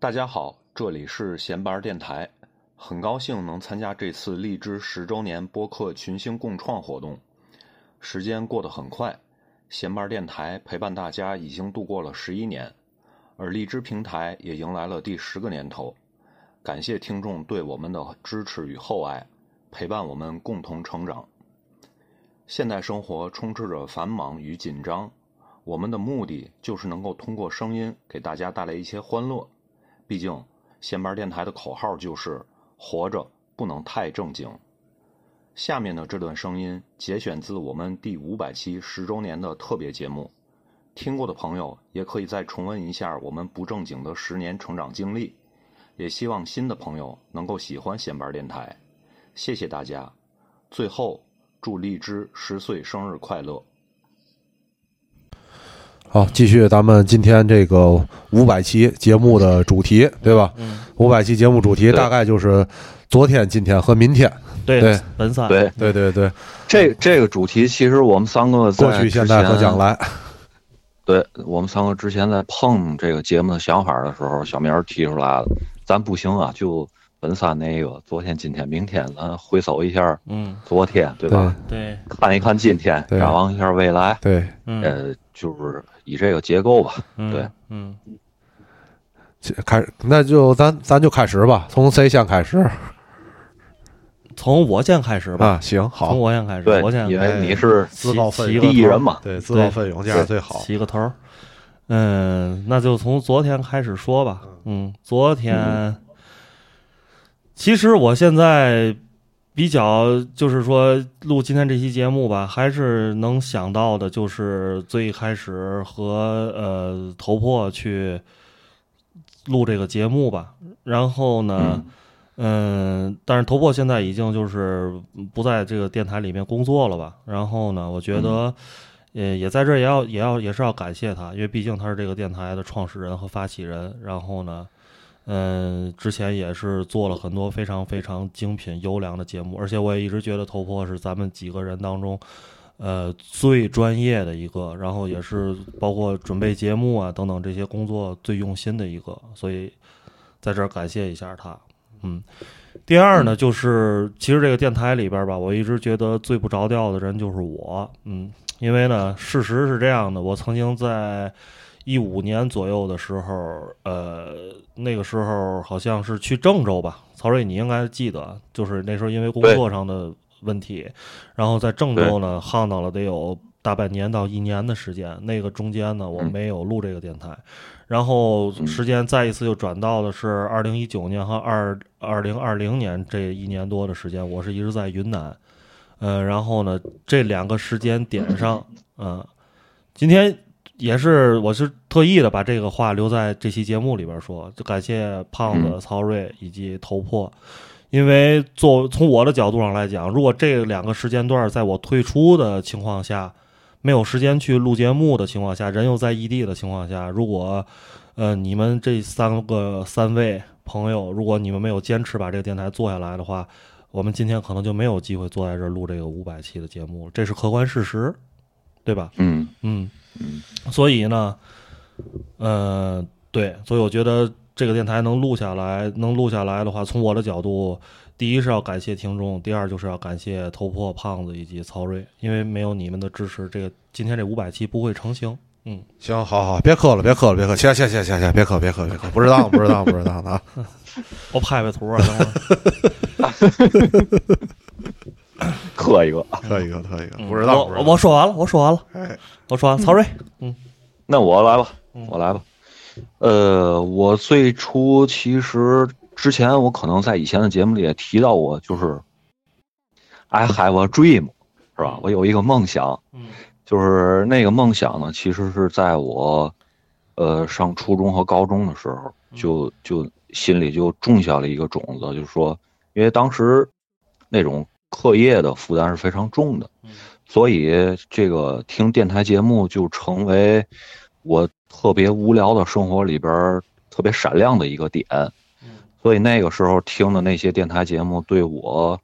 大家好，这里是闲班电台，很高兴能参加这次荔枝十周年播客群星共创活动。时间过得很快，闲班电台陪伴大家已经度过了十一年，而荔枝平台也迎来了第十个年头。感谢听众对我们的支持与厚爱，陪伴我们共同成长。现代生活充斥着繁忙与紧张，我们的目的就是能够通过声音给大家带来一些欢乐。毕竟，闲班电台的口号就是“活着不能太正经”。下面的这段声音节选自我们第五百期十周年的特别节目，听过的朋友也可以再重温一下我们不正经的十年成长经历。也希望新的朋友能够喜欢闲班电台，谢谢大家。最后，祝荔枝十岁生日快乐！好，继续咱们今天这个五百期节目的主题，对吧？嗯，五百期节目主题大概就是昨天、今天和明天。对对，本三，对。对对对，这这个主题其实我们三个过去、现在和将来。对我们三个之前在碰这个节目的想法的时候，小明提出来了，咱不行啊，就本三那个昨天、今天、明天，咱回首一下，嗯，昨天，对吧？对，看一看今天，展望一下未来，对，嗯，呃，就是以这个结构吧，嗯对，嗯，开始，那就咱咱就开始吧，从谁先开始从我先开始吧，啊？行，从，我先开始，对我先，因为你是自告奋勇第一人嘛，对，自告奋勇这样最好。起个头儿。嗯，那就从昨天开始说吧。嗯，昨天，其实我现在比较就是说录今天这期节目吧，还是能想到的，就是最开始和呃头破去录这个节目吧。然后呢，嗯，但是头破现在已经就是不在这个电台里面工作了吧。然后呢，我觉得。呃，也在这也要也要也是要感谢他，因为毕竟他是这个电台的创始人和发起人。然后呢，嗯，之前也是做了很多非常非常精品优良的节目，而且我也一直觉得头破是咱们几个人当中，呃，最专业的一个，然后也是包括准备节目啊等等这些工作最用心的一个，所以在这儿感谢一下他。嗯，第二呢，就是其实这个电台里边吧，我一直觉得最不着调的人就是我。嗯。因为呢，事实是这样的，我曾经在一五年左右的时候，呃，那个时候好像是去郑州吧，曹睿，你应该记得，就是那时候因为工作上的问题，然后在郑州呢耗到了得有大半年到一年的时间，那个中间呢我没有录这个电台，然后时间再一次又转到的是二零一九年和二二零二零年这一年多的时间，我是一直在云南。呃，然后呢，这两个时间点上，嗯，今天也是我是特意的把这个话留在这期节目里边说，就感谢胖子、曹睿以及头破，因为做从我的角度上来讲，如果这两个时间段在我退出的情况下，没有时间去录节目的情况下，人又在异地的情况下，如果呃你们这三个三位朋友，如果你们没有坚持把这个电台做下来的话。我们今天可能就没有机会坐在这儿录这个五百期的节目，这是客观事实，对吧？嗯嗯嗯，所以呢，呃，对，所以我觉得这个电台能录下来，能录下来的话，从我的角度，第一是要感谢听众，第二就是要感谢头破、胖子以及曹睿，因为没有你们的支持，这个今天这五百期不会成型。嗯，行，好好，别磕了，别磕了，别磕，行行行行行，别磕，别磕，别磕，不知道，不知道，不知道啊。我拍拍图啊，等会儿。磕一个，磕一个，磕一个，嗯不知道。我我说完了，我说完了，哎，我说完了。曹睿，嗯那我来吧嗯，我来吧。呃，我最初其实之前我可能在以前的节目里也提到过，就是 I have a dream，是吧？我有一个梦想，嗯就是那个梦想呢，其实是在我呃上初中和高中的时候，就就心里就种下了一个种子，就是说，因为当时那种课业的负担是非常重的，嗯所以这个听电台节目就成为我特别无聊的生活里边特别闪亮的一个点。嗯所以那个时候听的那些电台节目，对我，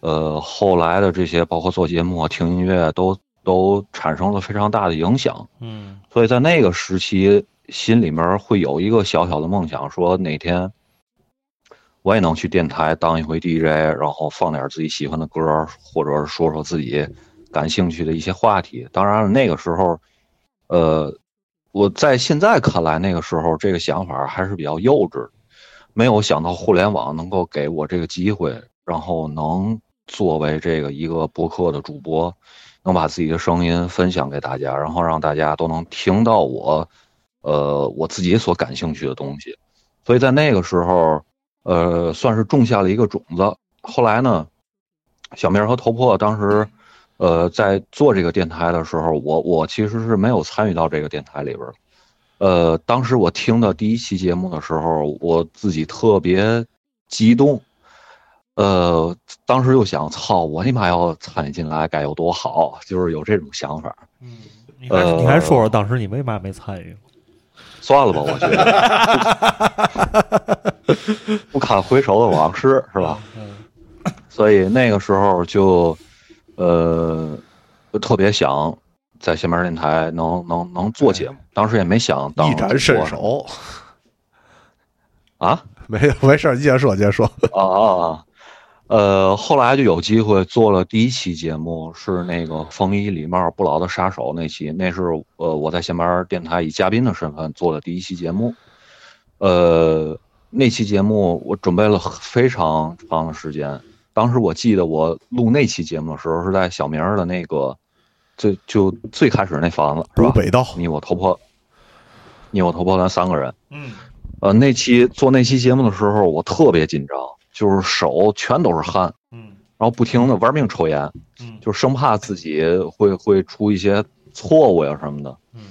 呃，后来的这些包括做节目啊、听音乐都都产生了非常大的影响。嗯所以在那个时期，心里面会有一个小小的梦想，说哪天我也能去电台当一回 DJ，然后放点自己喜欢的歌，或者说说自己感兴趣的一些话题。当然了，那个时候，呃，我在现在看来，那个时候这个想法还是比较幼稚，没有想到互联网能够给我这个机会，然后能作为这个一个博客的主播，能把自己的声音分享给大家，然后让大家都能听到我。呃，我自己所感兴趣的东西，所以在那个时候，呃，算是种下了一个种子。后来呢，小明和头破当时，呃，在做这个电台的时候，我我其实是没有参与到这个电台里边。呃，当时我听的第一期节目的时候，我自己特别激动。呃，当时又想，操，我他妈要参与进来该有多好，就是有这种想法。嗯，你还你还说说当时你为嘛没参与？算了吧，我觉得。不堪回首的往事是吧？所以那个时候就，呃，特别想在新闻电台能能能做节目，当时也没想当一展身手。啊，没有没事，接着说，接着说。啊啊啊。呃，后来就有机会做了第一期节目，是那个风衣礼帽不老的杀手那期，那是呃我在线班电台以嘉宾的身份做的第一期节目。呃，那期节目我准备了非常长的时间。当时我记得我录那期节目的时候是在小明的那个最就最开始那房子是吧？北道，你我头破，你我头破，咱三个人。嗯。呃，那期做那期节目的时候，我特别紧张。就是手全都是汗，嗯，然后不停的玩命抽烟，嗯，就生怕自己会会出一些错误呀什么的，嗯，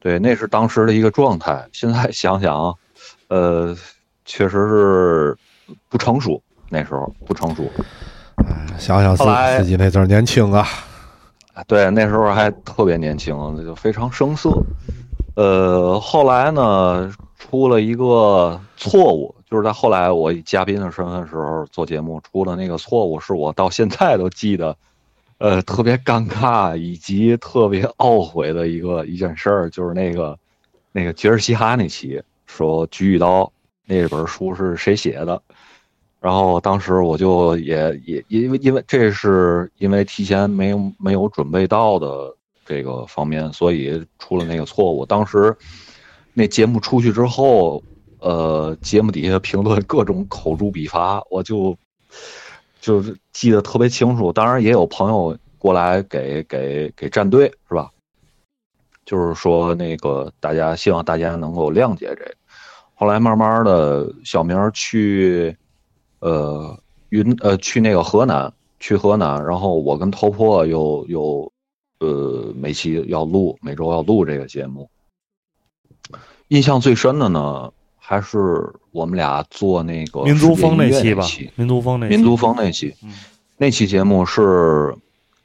对，那是当时的一个状态。现在 想想，呃，确实是不成熟，那时候不成熟。想想自自己那阵儿年轻啊，对，那时候还特别年轻，那就非常生涩。呃，后来呢，出了一个错误。就是在后来我以嘉宾的身份时候做节目出了那个错误，是我到现在都记得，呃，特别尴尬以及特别懊悔的一个一件事儿，就是那个那个杰尔西哈那期说《菊与刀》那本书是谁写的，然后当时我就也也因为因为这是因为提前没有没有准备到的这个方面，所以出了那个错误。当时那节目出去之后。呃，节目底下评论各种口诛笔伐，我就就是记得特别清楚。当然也有朋友过来给给给站队，是吧？就是说那个大家希望大家能够谅解这。后来慢慢的，小明去呃云呃去那个河南，去河南，然后我跟头破又又呃每期要录，每周要录这个节目。印象最深的呢。还是我们俩做那个民族风那期吧，民族风那民族风那期，那期节目是，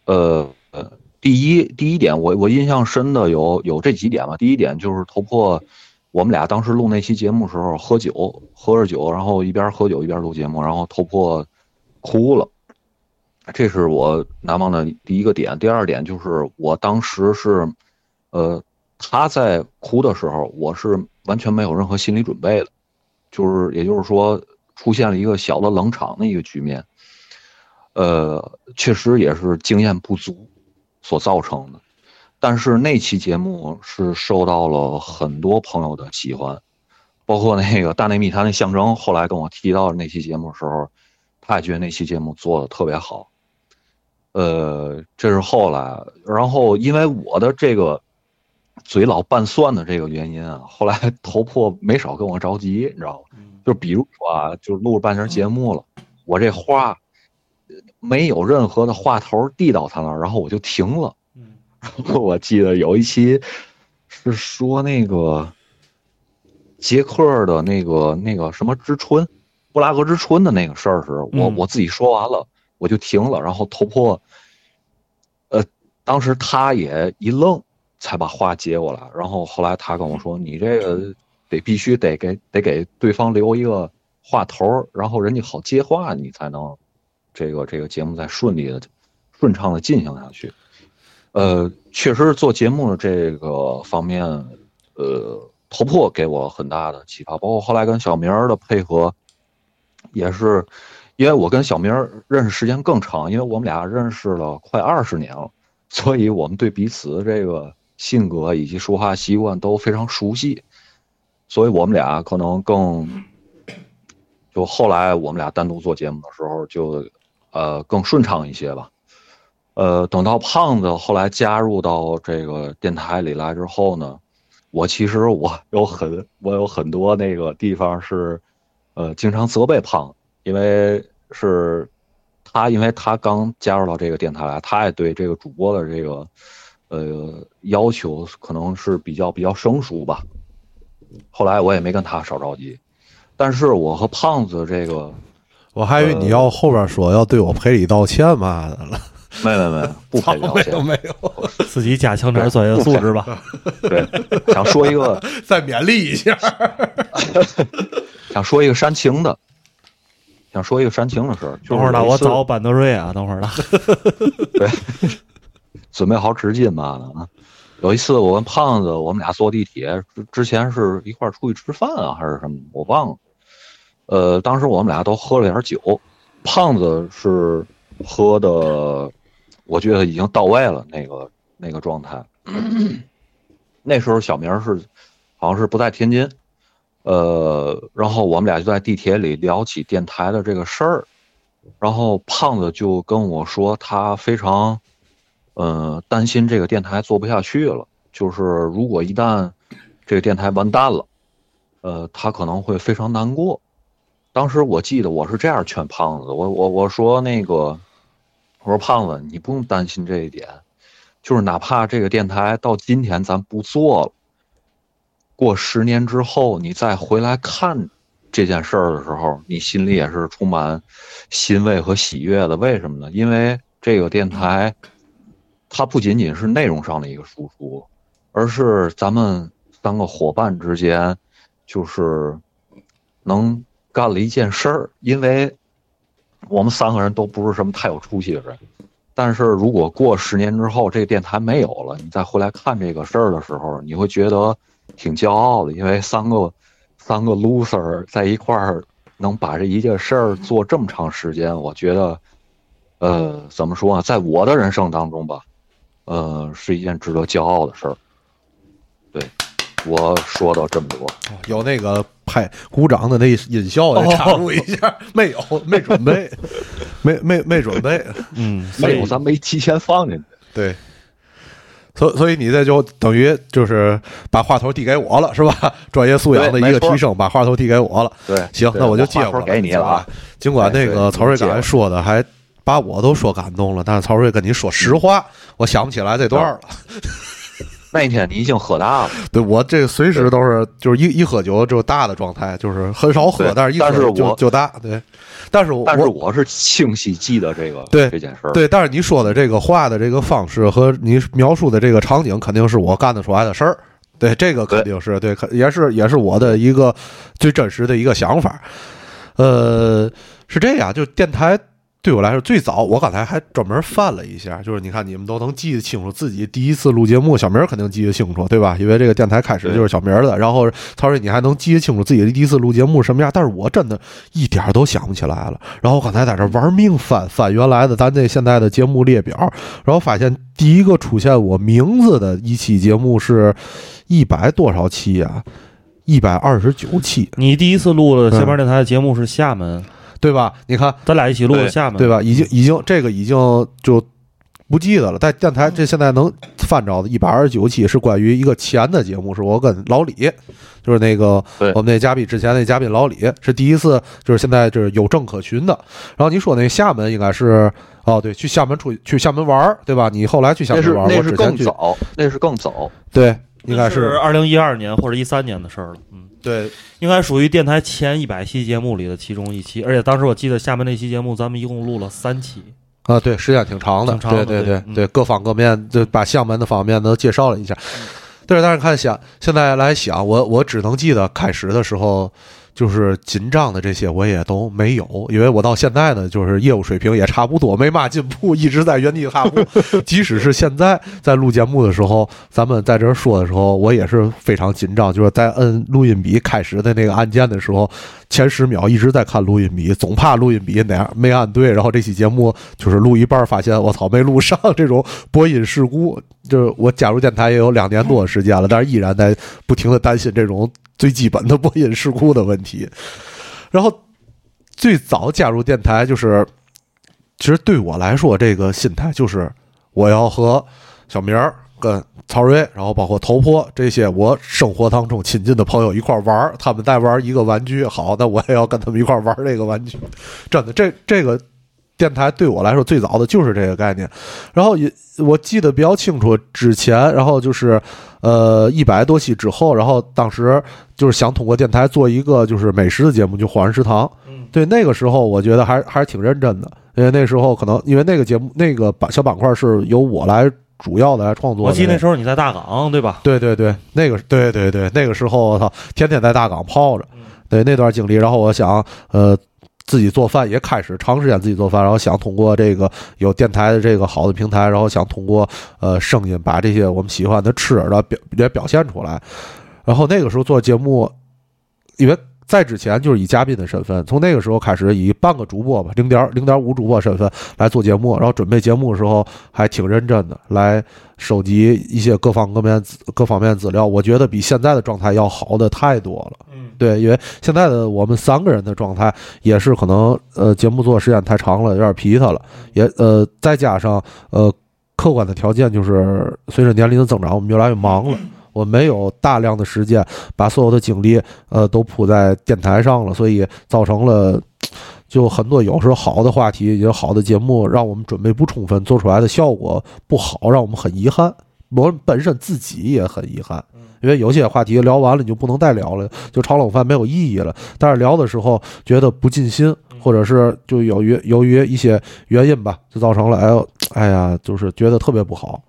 呃呃，第一第一点，我我印象深的有有这几点吧。第一点就是头破，我们俩当时录那期节目时候喝酒，喝着酒，然后一边喝酒一边录节目，然后头破哭了，这是我难忘的第一个点。第二点就是我当时是，呃，他在哭的时候，我是。完全没有任何心理准备的，就是也就是说，出现了一个小的冷场的一个局面。呃，确实也是经验不足所造成的。但是那期节目是受到了很多朋友的喜欢，包括那个大内密探的象征，后来跟我提到那期节目的时候，他也觉得那期节目做的特别好。呃，这是后来，然后因为我的这个。嘴老拌蒜的这个原因啊，后来 头破没少跟我着急，你知道吗？就比如说啊，就录了半截节目了，我这话没有任何的话头递到他那儿，然后我就停了。我记得有一期是说那个捷克的那个那个什么之春，布拉格之春的那个事儿时，我我自己说完了，我就停了，然后头破，呃，当时他也一愣。才把话接过来，然后后来他跟我说：“你这个得必须得给得给对方留一个话头，然后人家好接话，你才能这个这个节目再顺利的、顺畅的进行下去。”呃，确实做节目的这个方面，呃，头破给我很大的启发，包括后来跟小明儿的配合，也是因为我跟小明认识时间更长，因为我们俩认识了快二十年了，所以我们对彼此这个性格以及说话习惯都非常熟悉，所以我们俩可能更，就后来我们俩单独做节目的时候就，呃，更顺畅一些吧。呃，等到胖子后来加入到这个电台里来之后呢。我其实我有很我有很多那个地方是，呃，经常责备胖子，因为是，他因为他刚加入到这个电台来，他也对这个主播的这个，呃，要求可能是比较比较生疏吧。后来我也没跟他少着急，但是我和胖子这个，我还以为你要后边说要对我赔礼道歉嘛的了。没没没，不赔礼道歉，没有没有，自己加强点专业素质吧。对，想说一个，再勉励一下。想说一个煽情的，想说一个煽情的事儿。等会儿呢，我找班德瑞啊，等会儿呢。对，准备好纸巾嘛的啊。有一次我跟胖子，我们俩坐地铁，之前是一块儿出去吃饭啊，还是什么，我忘了。呃，当时我们俩都喝了点酒，胖子是喝的。我觉得已经到位了，那个那个状态。那时候小明是，好像是不在天津，呃，然后我们俩就在地铁里聊起电台的这个事儿，然后胖子就跟我说，他非常，呃，担心这个电台做不下去了，就是如果一旦这个电台完蛋了，呃，他可能会非常难过。当时我记得我是这样劝胖子，我我我说那个。我说胖子，你不用担心这一点，就是哪怕这个电台到今天咱不做了，过十年之后你再回来看这件事儿的时候，你心里也是充满欣慰和喜悦的。为什么呢？因为这个电台，它不仅仅是内容上的一个输出，而是咱们三个伙伴之间，就是能干了一件事儿，因为。我们三个人都不是什么太有出息的人，但是如果过十年之后这个电台没有了，你再回来看这个事儿的时候，你会觉得挺骄傲的，因为三个三个 loser 在一块儿能把这一件事儿做这么长时间，我觉得，呃，怎么说呢，在我的人生当中吧，呃，是一件值得骄傲的事儿。对，我说到这么多，有那个。拍鼓掌的那音效也插入一下，没有，没准备，没没没准备，嗯，没有，咱没提前放进去。对，所所以你这就等于就是把话头递给我了，是吧？专业素养的一个提升，把话头递给我了。对，行，那我就接过给你了。尽管那个曹瑞刚才说的还把我都说感动了，但是曹瑞跟你说实话，我想不起来这段了。那一天你已经喝大了，对我这随时都是就是一一喝酒就大的状态，就是很少喝，但是一喝就就大。对，但是但是我是清晰记得这个对这件事儿。对，但是你说的这个话的这个方式和你描述的这个场景，肯定是我干得出来的事儿。对，这个肯定是对，也是也是我的一个最真实的一个想法。呃，是这样，就电台。对我来说，最早我刚才还专门翻了一下，就是你看你们都能记得清楚自己第一次录节目，小明肯定记得清楚，对吧？因为这个电台开始就是小明的。然后曹瑞，你还能记得清楚自己的第一次录节目什么样？但是我真的一点都想不起来了。然后我刚才在这玩命翻翻原来的咱这现在的节目列表，然后发现第一个出现我名字的一期节目是一百多少期啊？一百二十九期。你第一次录了下边电台的节目是厦门。对吧？你看，咱俩一起录的厦门，对吧？已经已经这个已经就不记得了。在电台这现在能翻着的一百二十九期是关于一个钱的节目，是我跟老李，就是那个我们那嘉宾之前那嘉宾老李是第一次，就是现在就是有证可循的。然后你说那厦门应该是哦，对，去厦门出去厦门玩对吧？你后来去厦门玩那是更早，那是更早，对，应该是二零一二年或者一三年的事儿了，嗯。对，应该属于电台前一百期节目里的其中一期，而且当时我记得厦门那期节目，咱们一共录了三期啊，对，时间挺长的，对对对对，各方各面就把厦门的方面都介绍了一下。对，但是看想现在来想，我我只能记得开始的时候，就是紧张的这些我也都没有，因为我到现在呢，就是业务水平也差不多，没嘛进步，一直在原地踏步。即使是现在在录节目的时候，咱们在这儿说的时候，我也是非常紧张，就是在摁录音笔开始的那个按键的时候，前十秒一直在看录音笔，总怕录音笔哪没按对，然后这期节目就是录一半发现我操没录上，这种播音事故，就是我加入电台也有两年多的时间了，但是依然在不停的担心这种。最基本的播音事故的问题，然后最早加入电台就是，其实对我来说，这个心态就是我要和小明儿、跟曹睿，然后包括头坡这些我生活当中亲近的朋友一块玩他们在玩一个玩具，好，那我也要跟他们一块玩这个玩具。真的，这这个电台对我来说最早的就是这个概念。然后也我记得比较清楚，之前然后就是。呃，一百多期之后，然后当时就是想通过电台做一个就是美食的节目，就《火人食堂》。嗯，对，那个时候我觉得还还是挺认真的，因为那时候可能因为那个节目那个板小板块是由我来主要的来创作。我记得那时候你在大港，对吧？对对对，那个对对对，那个时候我操，天天在大港泡着。对那段经历，然后我想，呃。自己做饭也开始长时间自己做饭，然后想通过这个有电台的这个好的平台，然后想通过呃声音把这些我们喜欢的吃的表也表现出来。然后那个时候做节目，因为在之前就是以嘉宾的身份，从那个时候开始以半个主播吧，零点零点五主播身份来做节目，然后准备节目的时候还挺认真的，来收集一些各方各面各方面资料。我觉得比现在的状态要好的太多了。对，因为现在的我们三个人的状态也是可能，呃，节目做时间太长了，有点疲沓了，也呃，再加上呃，客观的条件就是随着年龄的增长，我们越来越忙了，我没有大量的时间把所有的精力呃都扑在电台上了，所以造成了就很多有时候好的话题，有好的节目让我们准备不充分，做出来的效果不好，让我们很遗憾，我们本身自己也很遗憾。因为有些话题聊完了，你就不能再聊了，就炒冷饭没有意义了。但是聊的时候觉得不尽心，或者是就由于由于一些原因吧，就造成了哎呦哎呀，就是觉得特别不好。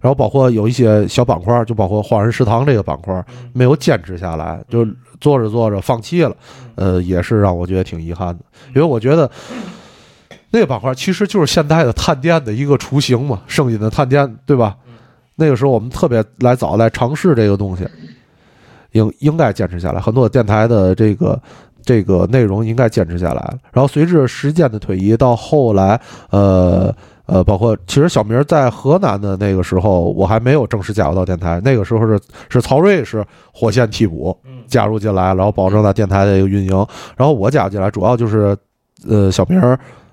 然后包括有一些小板块，就包括华人食堂这个板块没有坚持下来，就做着做着放弃了，呃，也是让我觉得挺遗憾的。因为我觉得那个板块其实就是现代的探店的一个雏形嘛，声音的探店，对吧？那个时候我们特别来早来尝试这个东西，应应该坚持下来。很多电台的这个这个内容应该坚持下来。然后随着时间的推移，到后来，呃呃，包括其实小明在河南的那个时候，我还没有正式加入到电台。那个时候是是曹睿是火线替补加入进来，然后保证了电台的一个运营。然后我加入进来，主要就是呃小明。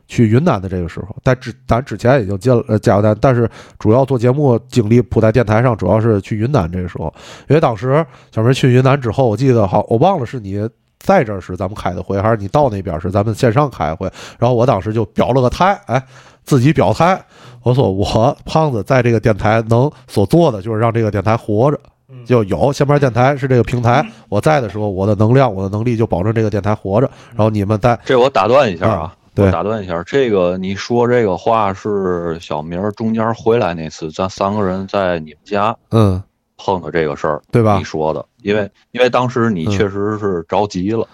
去云南的这个时候，但之咱之前已经进了加油站，但是主要做节目精力扑在电台上，主要是去云南这个时候。因为当时小明去云南之后，我记得好，我忘了是你在这儿时咱们开的会，还是你到那边时咱们线上开会。然后我当时就表了个态，哎，自己表态，我说我胖子在这个电台能所做的就是让这个电台活着，就有下边电台是这个平台，我在的时候，我的能量、我的能力就保证这个电台活着。然后你们在这，我打断一下啊。对打断一下，这个你说这个话是小明中间回来那次，咱三个人在你们家，嗯，碰的这个事儿，对吧？你说的，因为因为当时你确实是着急了。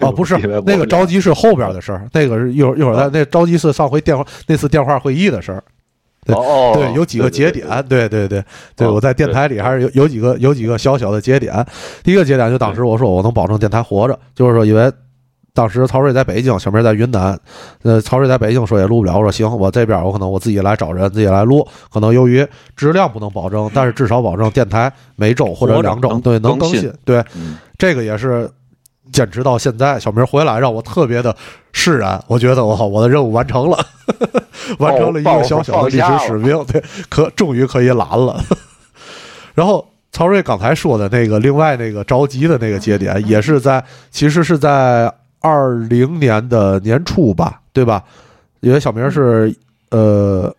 哦，不是，那个着急是后边的事儿，那个是一会儿一会儿咱那着急是上回电话那次电话会议的事儿。哦，对，有几个节点，对对对对，我在电台里还是有有几个有几个小小的节点。第一个节点就当时我说我能保证电台活着，就是说因为。当时曹睿在北京，小明在云南。呃，曹睿在北京说也录不了，我说行，我这边我可能我自己来找人，自己来录。可能由于质量不能保证，但是至少保证电台每周或者两周对能更新。对，这个也是坚持到现在。小明回来让我特别的释然，我觉得我靠，我的任务完成了，完成了一个小小的历史使命，对，可终于可以懒了。然后曹睿刚才说的那个另外那个着急的那个节点，也是在其实是在。二零年的年初吧，对吧？因为小明是呃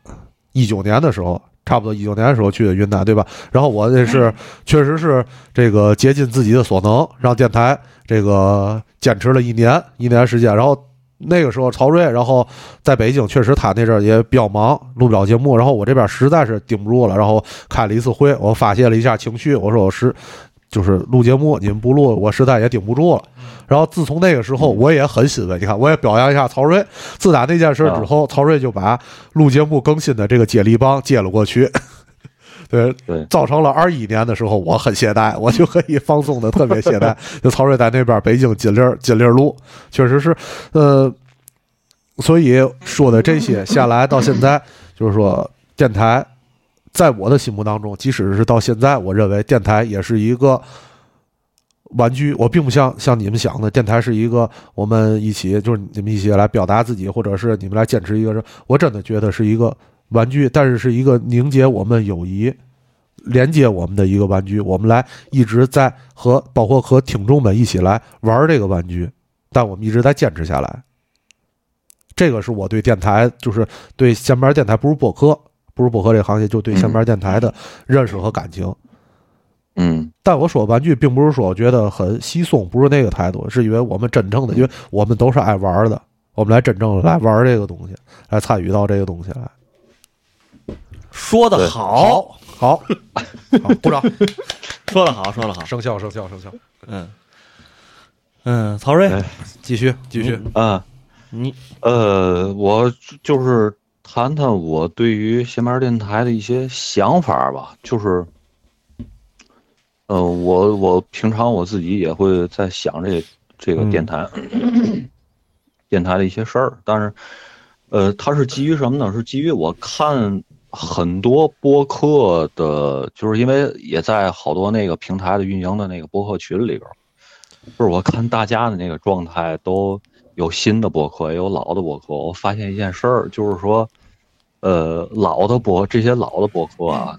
一九年的时候，差不多一九年的时候去的云南，对吧？然后我那是确实是这个竭尽自己的所能，让电台这个坚持了一年一年时间。然后那个时候曹睿，然后在北京，确实他那阵儿也比较忙，录不了节目。然后我这边实在是顶不住了，然后开了一次会，我发泄了一下情绪，我说我是。就是录节目，你们不录，我实在也顶不住了。然后自从那个时候，我也很欣慰。你看，我也表扬一下曹睿。自打那件事之后，曹睿就把录节目更新的这个接力棒接了过去。对对，造成了二一年的时候，我很懈怠，我就可以放松的特别懈怠。就曹睿在那边北京金陵金陵路，确实是，呃，所以说的这些 下来到现在，就是说电台，在我的心目当中，即使是到现在，我认为电台也是一个玩具。我并不像像你们想的，电台是一个我们一起就是你们一起来表达自己，或者是你们来坚持一个。我真的觉得是一个。玩具，但是是一个凝结我们友谊、连接我们的一个玩具。我们来一直在和包括和听众们一起来玩这个玩具，但我们一直在坚持下来。这个是我对电台，就是对闲班电台，不是播客，不是播客这个行业，就对闲班电台的认识和感情。嗯，但我说玩具，并不是说我觉得很稀松，不是那个态度，是因为我们真正的，因为我们都是爱玩的，我们来真正的来玩这个东西，来参与到这个东西来。说的好，好，好，鼓掌。说的好，说的好，生效，生效，生效。嗯，嗯，曹睿，继续，继续。啊，你，呃，我就是谈谈我对于闲班电台的一些想法吧。就是，呃，我我平常我自己也会在想这这个电台，电台的一些事儿。但是，呃，它是基于什么呢？是基于我看。很多播客的，就是因为也在好多那个平台的运营的那个播客群里边，就是我看大家的那个状态，都有新的博客，也有老的博客。我发现一件事儿，就是说，呃，老的博这些老的博客啊，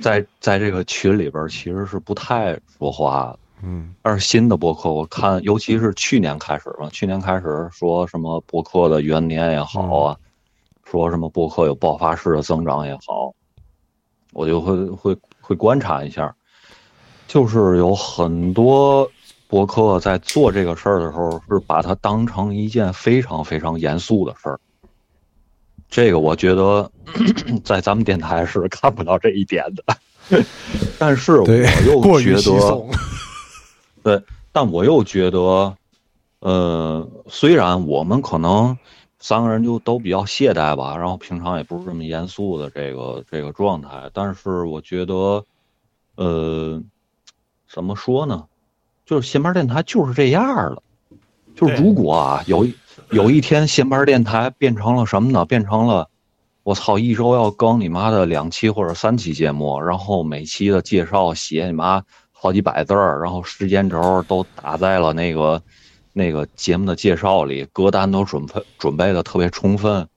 在在这个群里边其实是不太说话的。嗯。但是新的博客，我看尤其是去年开始嘛，去年开始说什么博客的元年也好啊。说什么博客有爆发式的增长也好，我就会会会观察一下，就是有很多博客在做这个事儿的时候，是把它当成一件非常非常严肃的事儿。这个我觉得 在咱们电台是看不到这一点的，但是我又觉得，对，但我又觉得，呃，虽然我们可能。三个人就都比较懈怠吧，然后平常也不是这么严肃的这个这个状态。但是我觉得，呃，怎么说呢？就是闲班电台就是这样了。就是如果啊，有有一天闲班电台变成了什么呢？变成了我操，一周要更你妈的两期或者三期节目，然后每期的介绍写你妈好几百字儿，然后时间轴都打在了那个。那个节目的介绍里，歌单都准备准备的特别充分，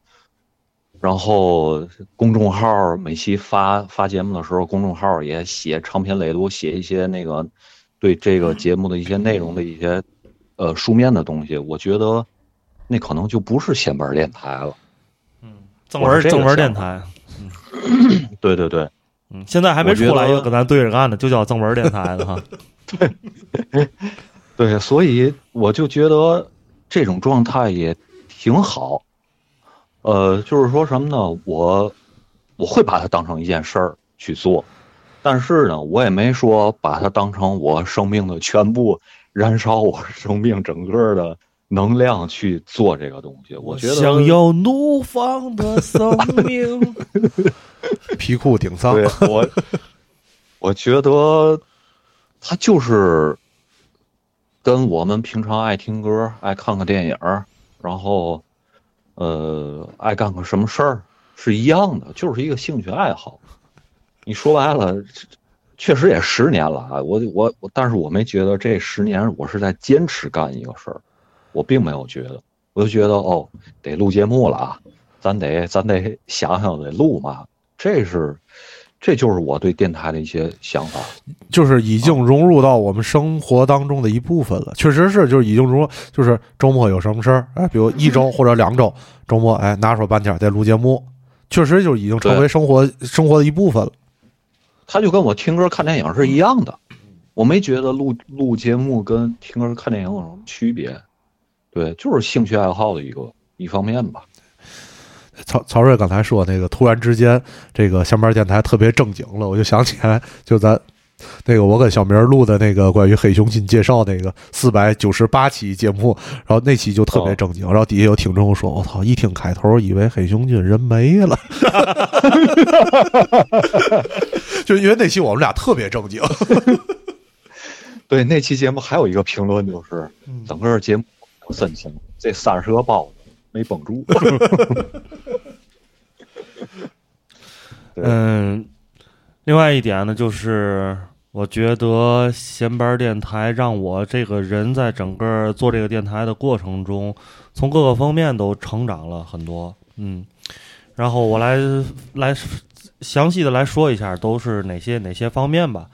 然后公众号每期发发节目的时候，公众号也写长篇累牍，写一些那个对这个节目的一些内容的一些呃书面的东西。我觉得那可能就不是闲班电台了。嗯，正文正文电台。嗯，对对对。嗯，现在还没出来一个跟咱对着干的，就叫正文电台的哈。对。对，所以我就觉得这种状态也挺好，呃，就是说什么呢？我我会把它当成一件事儿去做，但是呢，我也没说把它当成我生命的全部，燃烧我生命整个的能量去做这个东西。我觉得想要怒放的生命，皮裤顶上。对我，我觉得他就是。跟我们平常爱听歌、爱看个电影然后，呃，爱干个什么事儿是一样的，就是一个兴趣爱好。你说白了，确实也十年了啊！我我我，但是我没觉得这十年我是在坚持干一个事儿，我并没有觉得，我就觉得哦，得录节目了啊，咱得咱得想想得录嘛，这是。这就是我对电台的一些想法，就是已经融入到我们生活当中的一部分了。确实是，就是已经融，就是周末有什么事儿，哎，比如一周或者两周周末，哎，拿出半天得录节目，确实就已经成为生活生活的一部分了。他就跟我听歌看电影是一样的，我没觉得录录节目跟听歌看电影有什么区别，对，就是兴趣爱好的一个一方面吧。曹曹睿刚才说那个，突然之间这个下班电台特别正经了，我就想起来，就咱那个我跟小明录的那个关于黑熊心介绍那个四百九十八期节目，然后那期就特别正经，然后底下有听众说：“我操！一听开头，以为黑熊君人没了。”就因为那期我们俩特别正经。对，那期节目还有一个评论就是，整个节目深情，这三十个包子没绷住。对嗯，另外一点呢，就是我觉得闲班电台让我这个人在整个做这个电台的过程中，从各个方面都成长了很多。嗯，然后我来来详细的来说一下，都是哪些哪些方面吧。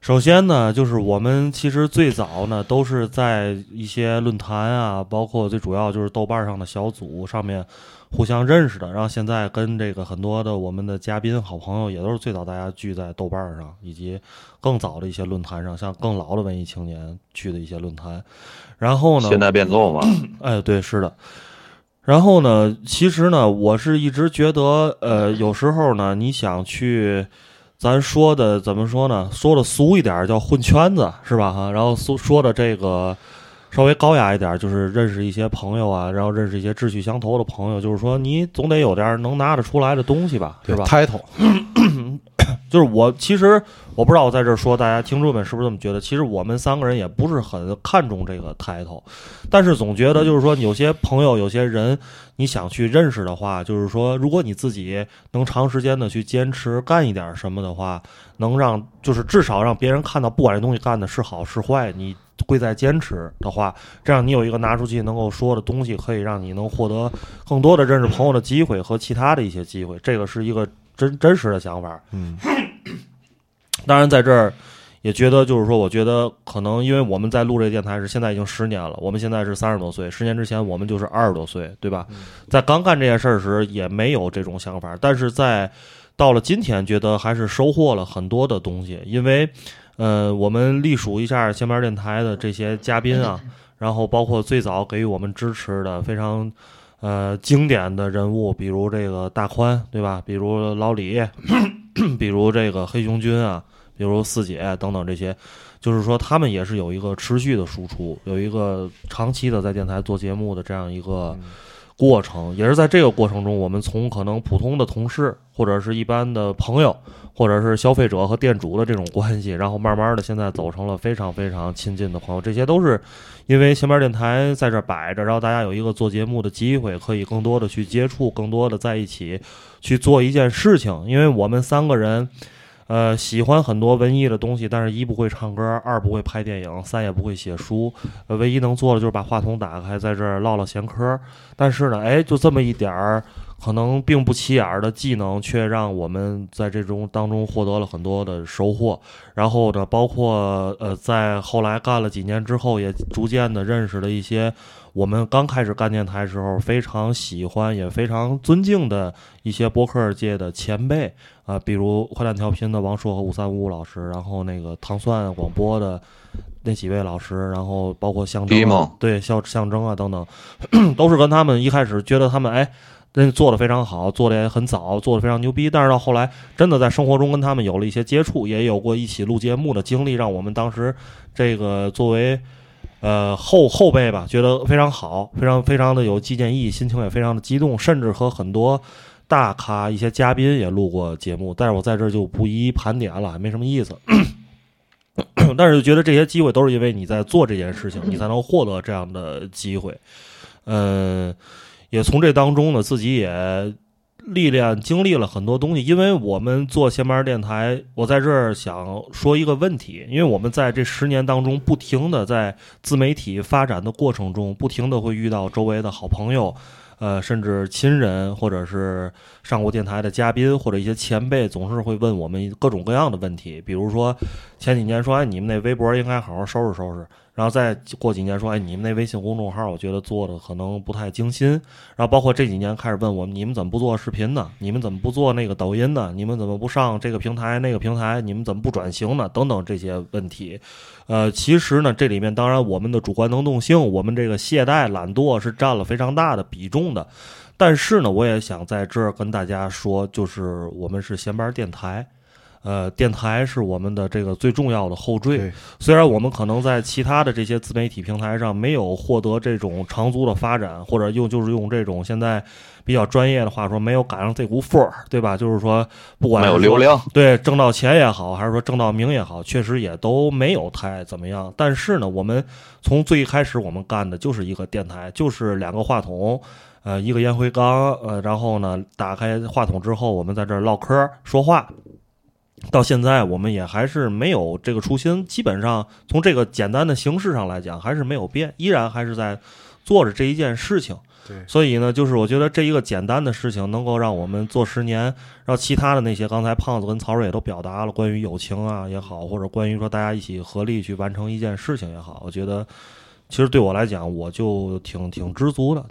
首先呢，就是我们其实最早呢都是在一些论坛啊，包括最主要就是豆瓣上的小组上面互相认识的。然后现在跟这个很多的我们的嘉宾、好朋友，也都是最早大家聚在豆瓣上，以及更早的一些论坛上，像更老的文艺青年去的一些论坛。然后呢，现在变奏嘛，哎，对，是的。然后呢，其实呢，我是一直觉得，呃，有时候呢，你想去，咱说的怎么说呢？说的俗一点儿叫混圈子，是吧？哈，然后说说的这个稍微高雅一点儿，就是认识一些朋友啊，然后认识一些志趣相投的朋友，就是说你总得有点儿能拿得出来的东西吧，是吧？？title 就是我其实我不知道我在这儿说，大家听众们是不是这么觉得？其实我们三个人也不是很看重这个 title，但是总觉得就是说有些朋友、有些人你想去认识的话，就是说如果你自己能长时间的去坚持干一点什么的话，能让就是至少让别人看到，不管这东西干的是好是坏，你。贵在坚持的话，这样你有一个拿出去能够说的东西，可以让你能获得更多的认识朋友的机会和其他的一些机会。这个是一个真真实的想法。嗯，当然，在这儿也觉得，就是说，我觉得可能因为我们在录这个电台是现在已经十年了，我们现在是三十多岁，十年之前我们就是二十多岁，对吧？在刚干这件事儿时也没有这种想法，但是在到了今天，觉得还是收获了很多的东西，因为呃，我们隶属一下前面电台的这些嘉宾啊，然后包括最早给予我们支持的非常。呃，经典的人物，比如这个大宽，对吧？比如老李，比如这个黑熊君啊，比如四姐等等这些，就是说他们也是有一个持续的输出，有一个长期的在电台做节目的这样一个过程，也是在这个过程中，我们从可能普通的同事或者是一般的朋友，或者是消费者和店主的这种关系，然后慢慢的现在走成了非常非常亲近的朋友，这些都是因为前面电台在这摆着，然后大家有一个做节目的机会，可以更多的去接触，更多的在一起去做一件事情，因为我们三个人。呃，喜欢很多文艺的东西，但是一不会唱歌，二不会拍电影，三也不会写书。呃，唯一能做的就是把话筒打开，在这儿唠唠闲嗑。但是呢，哎，就这么一点儿可能并不起眼儿的技能，却让我们在这种当中获得了很多的收获。然后呢，包括呃，在后来干了几年之后，也逐渐的认识了一些我们刚开始干电台时候非常喜欢也非常尊敬的一些播客界的前辈啊、比如快蛋调频的王硕和五三五五老师，然后那个糖蒜广播的那几位老师，然后包括象征、啊，对象象征啊等等，都是跟他们一开始觉得他们哎。人做的非常好，做的也很早，做的非常牛逼。但是到后来，真的在生活中跟他们有了一些接触，也有过一起录节目的经历，让我们当时这个作为呃后后辈吧，觉得非常好，非常非常的有纪念意义，心情也非常的激动，甚至和很多大咖一些嘉宾也录过节目，但是我在这就不一一盘点了，没什么意思。但是觉得这些机会都是因为你在做这件事情，你才能获得这样的机会。嗯，也从这当中呢，自己也历练经历了很多东西。因为我们做闲班电台，我在这儿想说一个问题，因为我们在这十年当中，不停的在自媒体发展的过程中，不停的会遇到周围的好朋友。呃，甚至亲人，或者是上过电台的嘉宾，或者一些前辈，总是会问我们各种各样的问题。比如说，前几年说，哎，你们那微博应该好好收拾收拾。然后再过几年说，哎，你们那微信公众号，我觉得做的可能不太精心。然后包括这几年开始问我们，你们怎么不做视频呢？你们怎么不做那个抖音呢？你们怎么不上这个平台那个平台？你们怎么不转型呢？等等这些问题。呃，其实呢，这里面当然我们的主观能动性，我们这个懈怠、懒惰是占了非常大的比重的。但是呢，我也想在这儿跟大家说，就是我们是闲班电台。呃，电台是我们的这个最重要的后缀。虽然我们可能在其他的这些自媒体平台上没有获得这种长足的发展，或者用就是用这种现在比较专业的话说，没有赶上这股风儿，对吧？就是说，不管没有流量，对，挣到钱也好，还是说挣到名也好，确实也都没有太怎么样。但是呢，我们从最一开始我们干的就是一个电台，就是两个话筒，呃，一个烟灰缸，呃，然后呢，打开话筒之后，我们在这儿唠嗑儿说话。到现在，我们也还是没有这个初心，基本上从这个简单的形式上来讲，还是没有变，依然还是在做着这一件事情。对所以呢，就是我觉得这一个简单的事情，能够让我们做十年，让其他的那些刚才胖子跟曹睿也都表达了关于友情啊也好，或者关于说大家一起合力去完成一件事情也好，我觉得其实对我来讲，我就挺挺知足的。